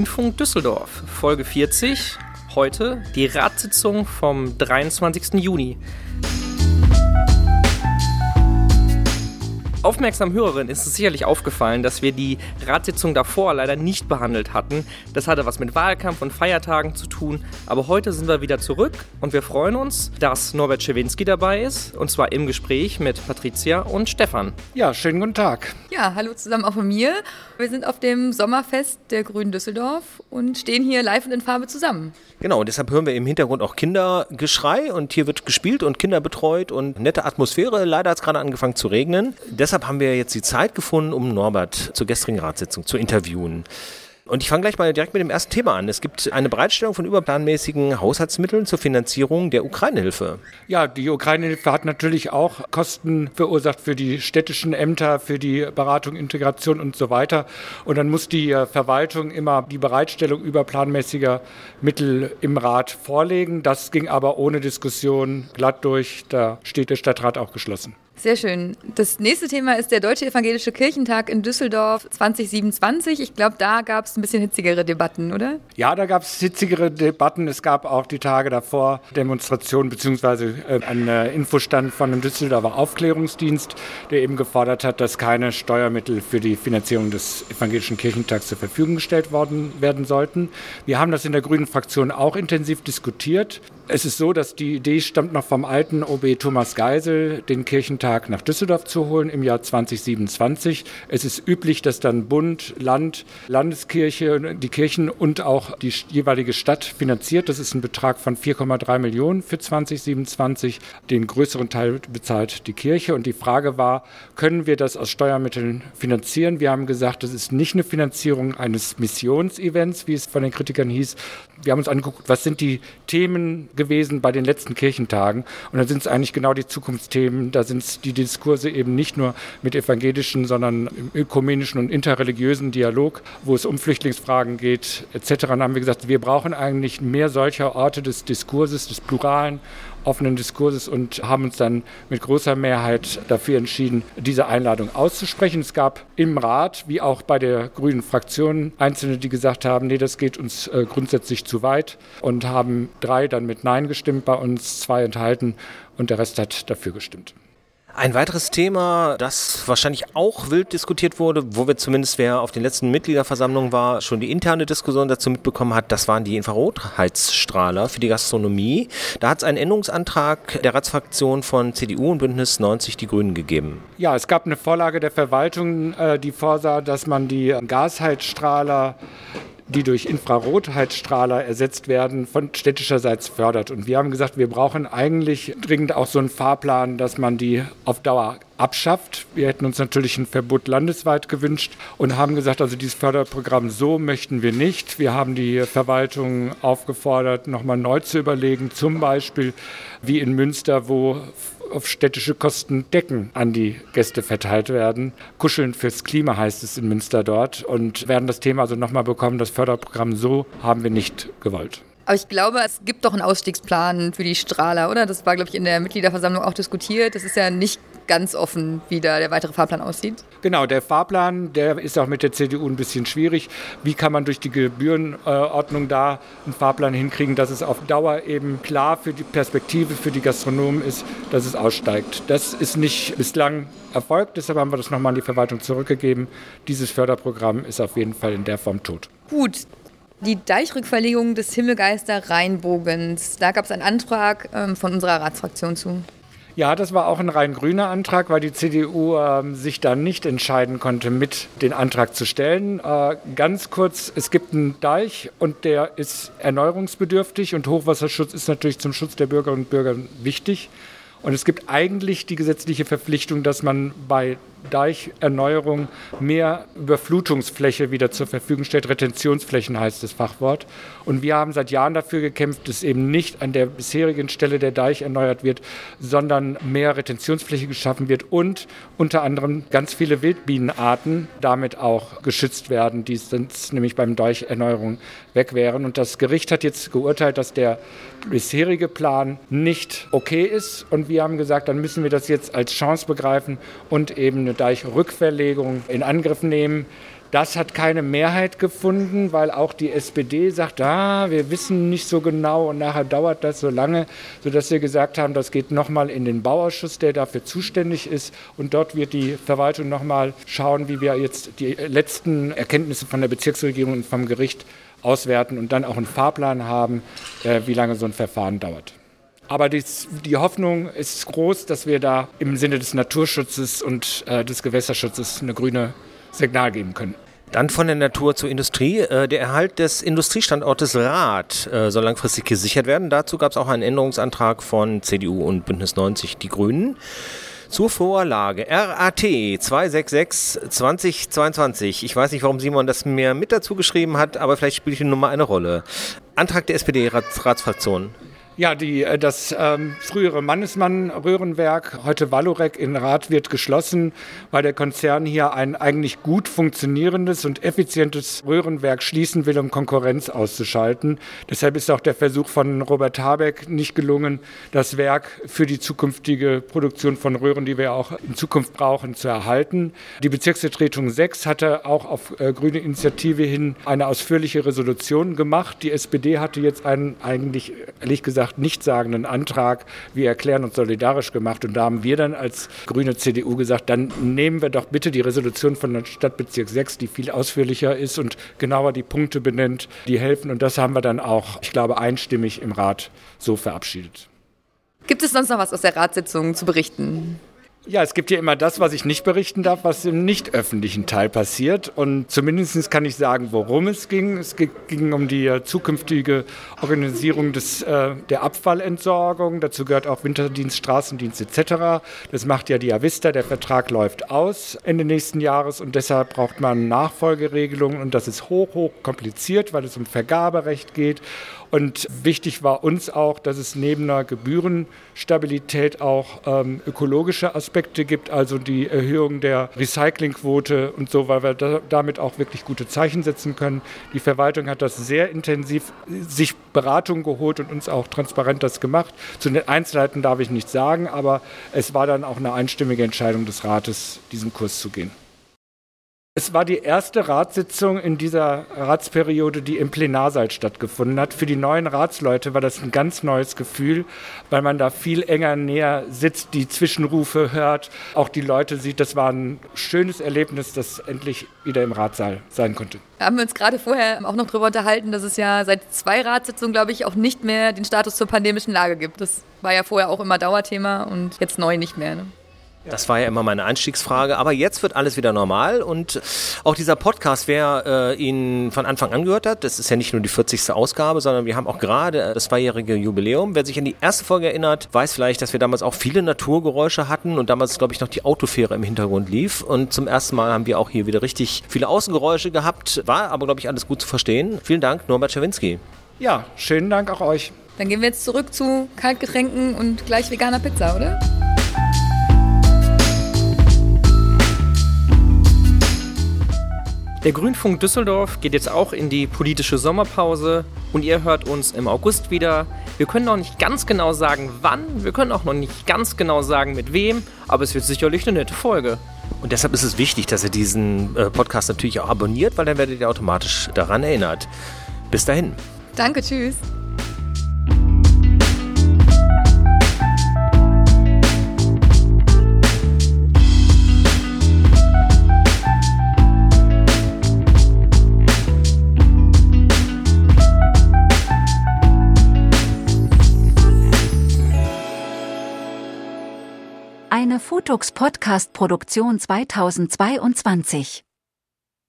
Grünfunk Düsseldorf, Folge 40. Heute die Ratssitzung vom 23. Juni. Aufmerksamen Hörerinnen ist es sicherlich aufgefallen, dass wir die Ratssitzung davor leider nicht behandelt hatten. Das hatte was mit Wahlkampf und Feiertagen zu tun. Aber heute sind wir wieder zurück und wir freuen uns, dass Norbert Schewinski dabei ist. Und zwar im Gespräch mit Patricia und Stefan. Ja, schönen guten Tag. Ja, hallo zusammen auch von mir. Wir sind auf dem Sommerfest der Grünen Düsseldorf und stehen hier live und in Farbe zusammen. Genau, und deshalb hören wir im Hintergrund auch Kindergeschrei und hier wird gespielt und Kinder betreut und nette Atmosphäre. Leider hat es gerade angefangen zu regnen. Deshalb haben wir jetzt die Zeit gefunden, um Norbert zur gestrigen Ratssitzung zu interviewen. Und ich fange gleich mal direkt mit dem ersten Thema an. Es gibt eine Bereitstellung von überplanmäßigen Haushaltsmitteln zur Finanzierung der Ukraine-Hilfe. Ja, die Ukraine-Hilfe hat natürlich auch Kosten verursacht für die städtischen Ämter, für die Beratung, Integration und so weiter. Und dann muss die äh, Verwaltung immer die Bereitstellung überplanmäßiger Mittel im Rat vorlegen. Das ging aber ohne Diskussion glatt durch. Da steht der Stadtrat auch geschlossen. Sehr schön. Das nächste Thema ist der Deutsche Evangelische Kirchentag in Düsseldorf 2027. Ich glaube, da gab es ein bisschen hitzigere Debatten, oder? Ja, da gab es hitzigere Debatten. Es gab auch die Tage davor Demonstrationen bzw. Äh, einen Infostand von einem Düsseldorfer Aufklärungsdienst, der eben gefordert hat, dass keine Steuermittel für die Finanzierung des Evangelischen Kirchentags zur Verfügung gestellt worden werden sollten. Wir haben das in der Grünen Fraktion auch intensiv diskutiert. Es ist so, dass die Idee stammt noch vom alten OB Thomas Geisel, den Kirchentag nach Düsseldorf zu holen im Jahr 2027. Es ist üblich, dass dann Bund, Land, Landeskirche, die Kirchen und auch die jeweilige Stadt finanziert. Das ist ein Betrag von 4,3 Millionen für 2027. Den größeren Teil bezahlt die Kirche. Und die Frage war, können wir das aus Steuermitteln finanzieren? Wir haben gesagt, das ist nicht eine Finanzierung eines Missionsevents, wie es von den Kritikern hieß. Wir haben uns angeguckt, was sind die Themen, gewesen bei den letzten Kirchentagen. Und da sind es eigentlich genau die Zukunftsthemen. Da sind es die Diskurse eben nicht nur mit evangelischen, sondern im ökumenischen und interreligiösen Dialog, wo es um Flüchtlingsfragen geht, etc. Und dann haben wir gesagt, wir brauchen eigentlich mehr solcher Orte des Diskurses, des pluralen offenen Diskurses und haben uns dann mit großer Mehrheit dafür entschieden, diese Einladung auszusprechen. Es gab im Rat, wie auch bei der grünen Fraktion, Einzelne, die gesagt haben, nee, das geht uns äh, grundsätzlich zu weit und haben drei dann mit Nein gestimmt bei uns, zwei enthalten und der Rest hat dafür gestimmt. Ein weiteres Thema, das wahrscheinlich auch wild diskutiert wurde, wo wir zumindest, wer auf den letzten Mitgliederversammlungen war, schon die interne Diskussion dazu mitbekommen hat, das waren die Infrarotheizstrahler für die Gastronomie. Da hat es einen Änderungsantrag der Ratsfraktion von CDU und Bündnis 90 Die Grünen gegeben. Ja, es gab eine Vorlage der Verwaltung, äh, die vorsah, dass man die Gasheizstrahler die durch Infrarotheizstrahler ersetzt werden, von städtischerseits fördert. Und wir haben gesagt, wir brauchen eigentlich dringend auch so einen Fahrplan, dass man die auf Dauer abschafft. Wir hätten uns natürlich ein Verbot landesweit gewünscht und haben gesagt, also dieses Förderprogramm so möchten wir nicht. Wir haben die Verwaltung aufgefordert, nochmal neu zu überlegen, zum Beispiel wie in Münster, wo auf städtische Kosten Decken an die Gäste verteilt werden. Kuscheln fürs Klima heißt es in Münster dort und werden das Thema also nochmal bekommen. Das Förderprogramm so haben wir nicht gewollt. Aber ich glaube, es gibt doch einen Ausstiegsplan für die Strahler, oder? Das war, glaube ich, in der Mitgliederversammlung auch diskutiert. Das ist ja nicht ganz offen, wie da der weitere Fahrplan aussieht. Genau, der Fahrplan, der ist auch mit der CDU ein bisschen schwierig. Wie kann man durch die Gebührenordnung da einen Fahrplan hinkriegen, dass es auf Dauer eben klar für die Perspektive für die Gastronomen ist, dass es aussteigt. Das ist nicht bislang erfolgt, deshalb haben wir das nochmal an die Verwaltung zurückgegeben. Dieses Förderprogramm ist auf jeden Fall in der Form tot. Gut, die Deichrückverlegung des Himmelgeister Rheinbogens. Da gab es einen Antrag ähm, von unserer Ratsfraktion zu. Ja, das war auch ein rein grüner Antrag, weil die CDU äh, sich dann nicht entscheiden konnte, mit den Antrag zu stellen. Äh, ganz kurz, es gibt einen Deich und der ist erneuerungsbedürftig und Hochwasserschutz ist natürlich zum Schutz der Bürgerinnen und Bürger wichtig. Und es gibt eigentlich die gesetzliche Verpflichtung, dass man bei Deicherneuerung mehr Überflutungsfläche wieder zur Verfügung stellt. Retentionsflächen heißt das Fachwort. Und wir haben seit Jahren dafür gekämpft, dass eben nicht an der bisherigen Stelle der Deich erneuert wird, sondern mehr Retentionsfläche geschaffen wird und unter anderem ganz viele Wildbienenarten damit auch geschützt werden, die sonst nämlich beim Deicherneuerung weg wären. Und das Gericht hat jetzt geurteilt, dass der bisherige Plan nicht okay ist. Und wir haben gesagt, dann müssen wir das jetzt als Chance begreifen und eben eine Deichrückverlegung in Angriff nehmen. Das hat keine Mehrheit gefunden, weil auch die SPD sagt, ah, wir wissen nicht so genau und nachher dauert das so lange, sodass wir gesagt haben, das geht nochmal in den Bauausschuss, der dafür zuständig ist. Und dort wird die Verwaltung nochmal schauen, wie wir jetzt die letzten Erkenntnisse von der Bezirksregierung und vom Gericht auswerten und dann auch einen Fahrplan haben, äh, wie lange so ein Verfahren dauert. Aber dies, die Hoffnung ist groß, dass wir da im Sinne des Naturschutzes und äh, des Gewässerschutzes eine grüne Signal geben können. Dann von der Natur zur Industrie. Äh, der Erhalt des Industriestandortes Rath äh, soll langfristig gesichert werden. Dazu gab es auch einen Änderungsantrag von CDU und Bündnis 90 Die Grünen. Zur Vorlage RAT 266 2022. Ich weiß nicht, warum Simon das mir mit dazu geschrieben hat, aber vielleicht spielt die Nummer eine Rolle. Antrag der SPD-Ratsfraktion. Ja, die, äh, das ähm, frühere Mannesmann-Röhrenwerk, heute Valorec in Rath, wird geschlossen, weil der Konzern hier ein eigentlich gut funktionierendes und effizientes Röhrenwerk schließen will, um Konkurrenz auszuschalten. Deshalb ist auch der Versuch von Robert Habeck nicht gelungen, das Werk für die zukünftige Produktion von Röhren, die wir auch in Zukunft brauchen, zu erhalten. Die Bezirksvertretung 6 hatte auch auf äh, grüne Initiative hin eine ausführliche Resolution gemacht. Die SPD hatte jetzt einen eigentlich, ehrlich gesagt, gesagt, nichtssagenden Antrag, wir erklären uns solidarisch gemacht. Und da haben wir dann als grüne CDU gesagt, dann nehmen wir doch bitte die Resolution von Stadtbezirk 6, die viel ausführlicher ist und genauer die Punkte benennt, die helfen. Und das haben wir dann auch, ich glaube, einstimmig im Rat so verabschiedet. Gibt es sonst noch was aus der Ratssitzung zu berichten? Ja, es gibt ja immer das, was ich nicht berichten darf, was im nicht öffentlichen Teil passiert. Und zumindest kann ich sagen, worum es ging. Es ging um die äh, zukünftige Organisierung des, äh, der Abfallentsorgung. Dazu gehört auch Winterdienst, Straßendienst etc. Das macht ja die Avista. Der Vertrag läuft aus Ende nächsten Jahres und deshalb braucht man Nachfolgeregelungen. Und das ist hoch, hoch kompliziert, weil es um Vergaberecht geht. Und wichtig war uns auch, dass es neben einer Gebührenstabilität auch ähm, ökologische Aspekte gibt, also die Erhöhung der Recyclingquote und so, weil wir da, damit auch wirklich gute Zeichen setzen können. Die Verwaltung hat das sehr intensiv sich Beratung geholt und uns auch transparent das gemacht. Zu den Einzelheiten darf ich nichts sagen, aber es war dann auch eine einstimmige Entscheidung des Rates, diesen Kurs zu gehen. Es war die erste Ratssitzung in dieser Ratsperiode, die im Plenarsaal stattgefunden hat. Für die neuen Ratsleute war das ein ganz neues Gefühl, weil man da viel enger näher sitzt, die Zwischenrufe hört, auch die Leute sieht. Das war ein schönes Erlebnis, das endlich wieder im Ratssaal sein konnte. Da haben wir uns gerade vorher auch noch darüber unterhalten, dass es ja seit zwei Ratssitzungen, glaube ich, auch nicht mehr den Status zur pandemischen Lage gibt. Das war ja vorher auch immer Dauerthema und jetzt neu nicht mehr. Ne? Das war ja immer meine Einstiegsfrage. Aber jetzt wird alles wieder normal und auch dieser Podcast, wer äh, ihn von Anfang an gehört hat, das ist ja nicht nur die 40. Ausgabe, sondern wir haben auch gerade das zweijährige Jubiläum. Wer sich an die erste Folge erinnert, weiß vielleicht, dass wir damals auch viele Naturgeräusche hatten und damals, glaube ich, noch die Autofähre im Hintergrund lief. Und zum ersten Mal haben wir auch hier wieder richtig viele Außengeräusche gehabt. War aber, glaube ich, alles gut zu verstehen. Vielen Dank, Norbert Schawinski. Ja, schönen Dank auch euch. Dann gehen wir jetzt zurück zu Kaltgetränken und gleich veganer Pizza, oder? Der Grünfunk Düsseldorf geht jetzt auch in die politische Sommerpause und ihr hört uns im August wieder. Wir können noch nicht ganz genau sagen, wann, wir können auch noch nicht ganz genau sagen, mit wem, aber es wird sicherlich eine nette Folge. Und deshalb ist es wichtig, dass ihr diesen äh, Podcast natürlich auch abonniert, weil dann werdet ihr automatisch daran erinnert. Bis dahin. Danke, tschüss. Futux Podcast Produktion 2022